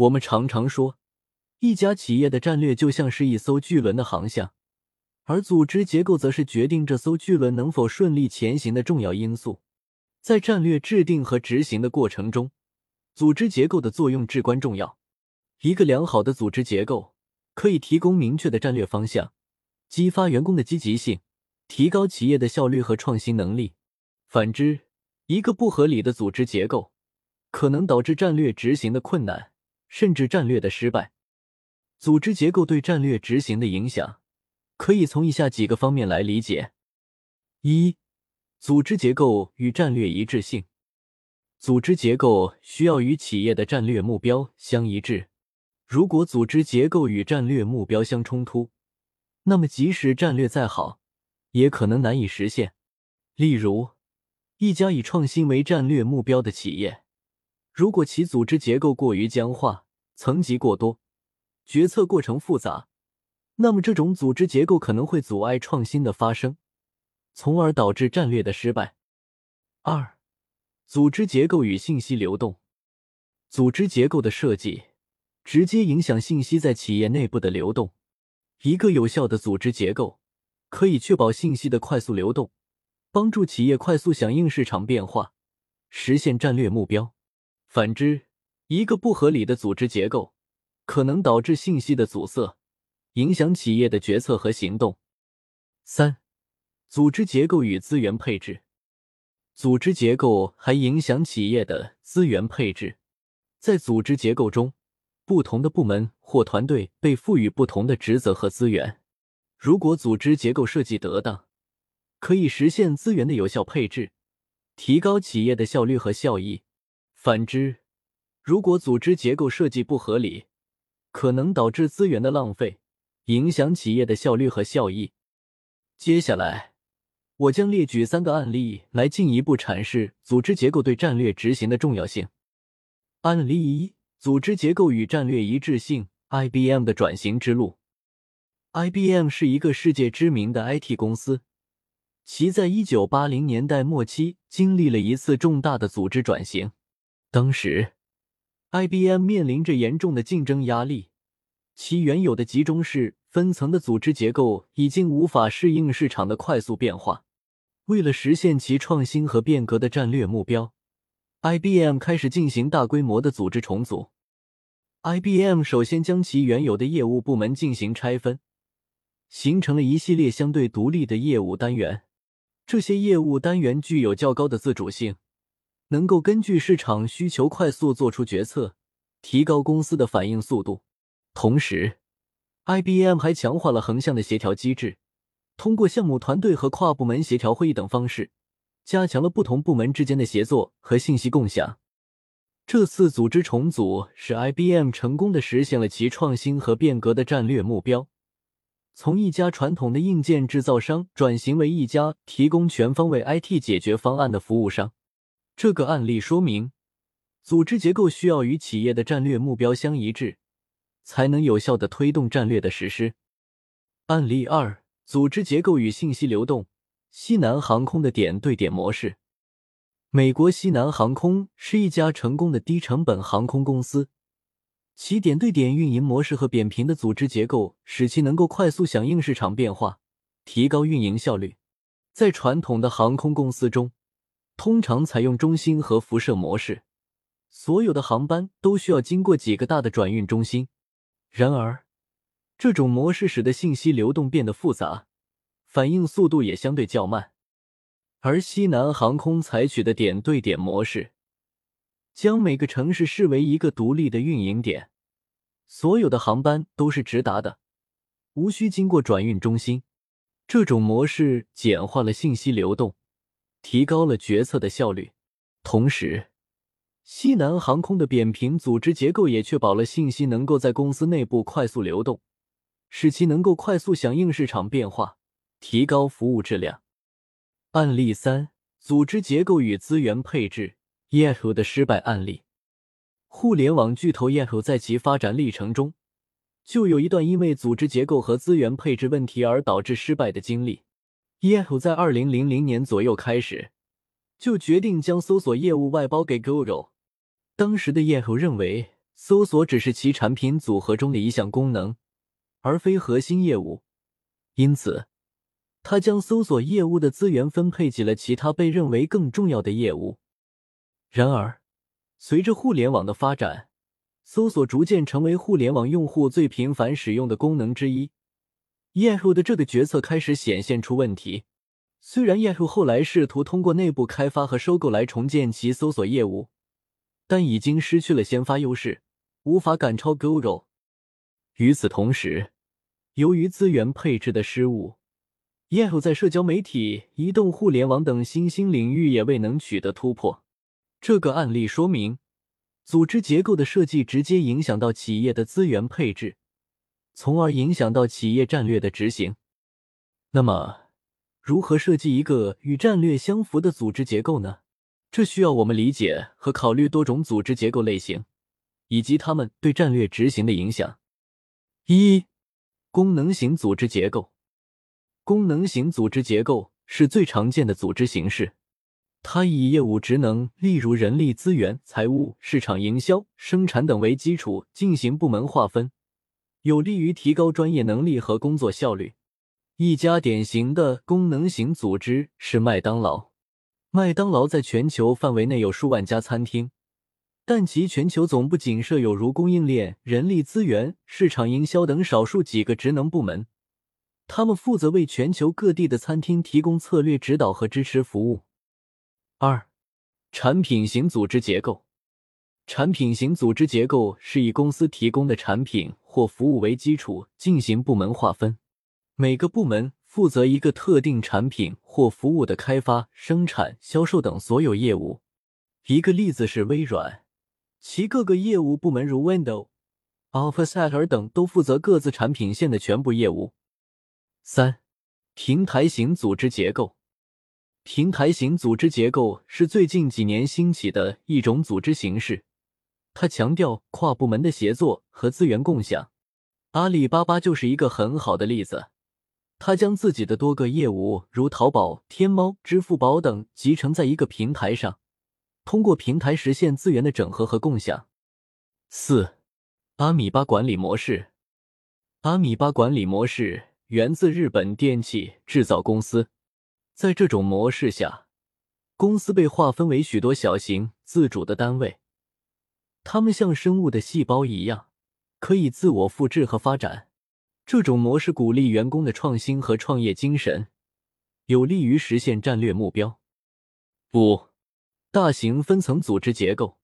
我们常常说，一家企业的战略就像是一艘巨轮的航向，而组织结构则是决定这艘巨轮能否顺利前行的重要因素。在战略制定和执行的过程中，组织结构的作用至关重要。一个良好的组织结构可以提供明确的战略方向，激发员工的积极性，提高企业的效率和创新能力。反之，一个不合理的组织结构可能导致战略执行的困难。甚至战略的失败，组织结构对战略执行的影响，可以从以下几个方面来理解：一、组织结构与战略一致性。组织结构需要与企业的战略目标相一致。如果组织结构与战略目标相冲突，那么即使战略再好，也可能难以实现。例如，一家以创新为战略目标的企业。如果其组织结构过于僵化、层级过多、决策过程复杂，那么这种组织结构可能会阻碍创新的发生，从而导致战略的失败。二、组织结构与信息流动。组织结构的设计直接影响信息在企业内部的流动。一个有效的组织结构可以确保信息的快速流动，帮助企业快速响应市场变化，实现战略目标。反之，一个不合理的组织结构可能导致信息的阻塞，影响企业的决策和行动。三、组织结构与资源配置。组织结构还影响企业的资源配置。在组织结构中，不同的部门或团队被赋予不同的职责和资源。如果组织结构设计得当，可以实现资源的有效配置，提高企业的效率和效益。反之，如果组织结构设计不合理，可能导致资源的浪费，影响企业的效率和效益。接下来，我将列举三个案例来进一步阐释组织结构对战略执行的重要性。案例一：组织结构与战略一致性。IBM 的转型之路。IBM 是一个世界知名的 IT 公司，其在一九八零年代末期经历了一次重大的组织转型。当时，IBM 面临着严重的竞争压力，其原有的集中式分层的组织结构已经无法适应市场的快速变化。为了实现其创新和变革的战略目标，IBM 开始进行大规模的组织重组。IBM 首先将其原有的业务部门进行拆分，形成了一系列相对独立的业务单元。这些业务单元具有较高的自主性。能够根据市场需求快速做出决策，提高公司的反应速度。同时，IBM 还强化了横向的协调机制，通过项目团队和跨部门协调会议等方式，加强了不同部门之间的协作和信息共享。这次组织重组使 IBM 成功的实现了其创新和变革的战略目标，从一家传统的硬件制造商转型为一家提供全方位 IT 解决方案的服务商。这个案例说明，组织结构需要与企业的战略目标相一致，才能有效的推动战略的实施。案例二：组织结构与信息流动。西南航空的点对点模式。美国西南航空是一家成功的低成本航空公司，其点对点运营模式和扁平的组织结构，使其能够快速响应市场变化，提高运营效率。在传统的航空公司中，通常采用中心和辐射模式，所有的航班都需要经过几个大的转运中心。然而，这种模式使得信息流动变得复杂，反应速度也相对较慢。而西南航空采取的点对点模式，将每个城市视为一个独立的运营点，所有的航班都是直达的，无需经过转运中心。这种模式简化了信息流动。提高了决策的效率，同时，西南航空的扁平组织结构也确保了信息能够在公司内部快速流动，使其能够快速响应市场变化，提高服务质量。案例三：组织结构与资源配置。Yahoo 的失败案例。互联网巨头 Yahoo 在其发展历程中，就有一段因为组织结构和资源配置问题而导致失败的经历。Yahoo 在二零零零年左右开始，就决定将搜索业务外包给 Google。当时的 Yahoo 认为，搜索只是其产品组合中的一项功能，而非核心业务，因此，他将搜索业务的资源分配给了其他被认为更重要的业务。然而，随着互联网的发展，搜索逐渐成为互联网用户最频繁使用的功能之一。Yahoo 的这个决策开始显现出问题。虽然 Yahoo 后来试图通过内部开发和收购来重建其搜索业务，但已经失去了先发优势。无法赶超 Google。与此同时，由于资源配置的失误，Yahoo 在社交媒体、移动互联网等新兴领域也未能取得突破。这个案例说明，组织结构的设计直接影响到企业的资源配置，从而影响到企业战略的执行。那么，如何设计一个与战略相符的组织结构呢？这需要我们理解和考虑多种组织结构类型。以及他们对战略执行的影响。一、功能型组织结构。功能型组织结构是最常见的组织形式，它以业务职能，例如人力资源、财务、市场营销、生产等为基础进行部门划分，有利于提高专业能力和工作效率。一家典型的功能型组织是麦当劳。麦当劳在全球范围内有数万家餐厅。但其全球总部仅设有如供应链、人力资源、市场营销等少数几个职能部门，他们负责为全球各地的餐厅提供策略指导和支持服务。二、产品型组织结构。产品型组织结构是以公司提供的产品或服务为基础进行部门划分，每个部门负责一个特定产品或服务的开发、生产、销售等所有业务。一个例子是微软。其各个业务部门如 Windows、Office 等都负责各自产品线的全部业务。三、平台型组织结构。平台型组织结构是最近几年兴起的一种组织形式，他强调跨部门的协作和资源共享。阿里巴巴就是一个很好的例子，他将自己的多个业务，如淘宝、天猫、支付宝等集成在一个平台上。通过平台实现资源的整合和共享。四、阿米巴管理模式。阿米巴管理模式源自日本电器制造公司。在这种模式下，公司被划分为许多小型自主的单位，它们像生物的细胞一样，可以自我复制和发展。这种模式鼓励员工的创新和创业精神，有利于实现战略目标。五。大型分层组织结构，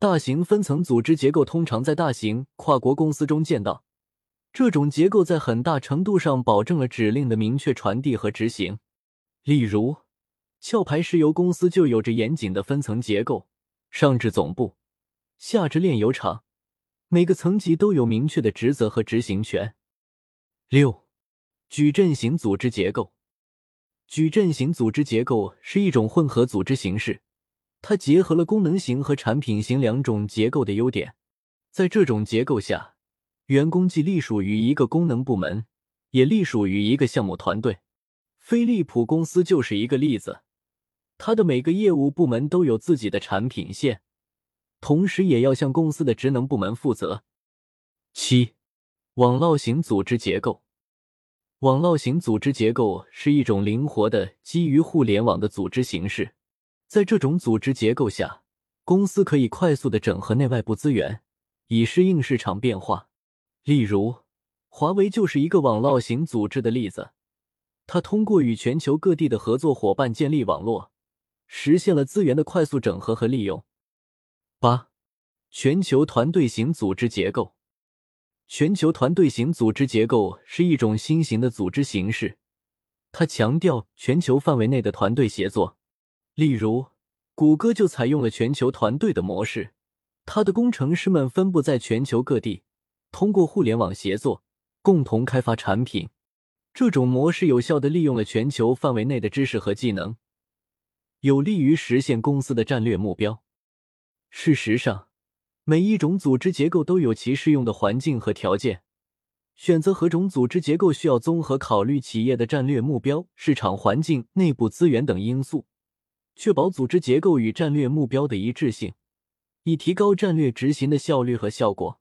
大型分层组织结构通常在大型跨国公司中见到。这种结构在很大程度上保证了指令的明确传递和执行。例如，壳牌石油公司就有着严谨的分层结构，上至总部，下至炼油厂，每个层级都有明确的职责和执行权。六，矩阵型组织结构。矩阵型组织结构是一种混合组织形式。它结合了功能型和产品型两种结构的优点，在这种结构下，员工既隶属于一个功能部门，也隶属于一个项目团队。飞利浦公司就是一个例子，它的每个业务部门都有自己的产品线，同时也要向公司的职能部门负责。七，网络型组织结构。网络型组织结构是一种灵活的基于互联网的组织形式。在这种组织结构下，公司可以快速的整合内外部资源，以适应市场变化。例如，华为就是一个网络型组织的例子。它通过与全球各地的合作伙伴建立网络，实现了资源的快速整合和利用。八、全球团队型组织结构。全球团队型组织结构是一种新型的组织形式，它强调全球范围内的团队协作。例如，谷歌就采用了全球团队的模式，它的工程师们分布在全球各地，通过互联网协作，共同开发产品。这种模式有效的利用了全球范围内的知识和技能，有利于实现公司的战略目标。事实上，每一种组织结构都有其适用的环境和条件，选择何种组织结构需要综合考虑企业的战略目标、市场环境、内部资源等因素。确保组织结构与战略目标的一致性，以提高战略执行的效率和效果。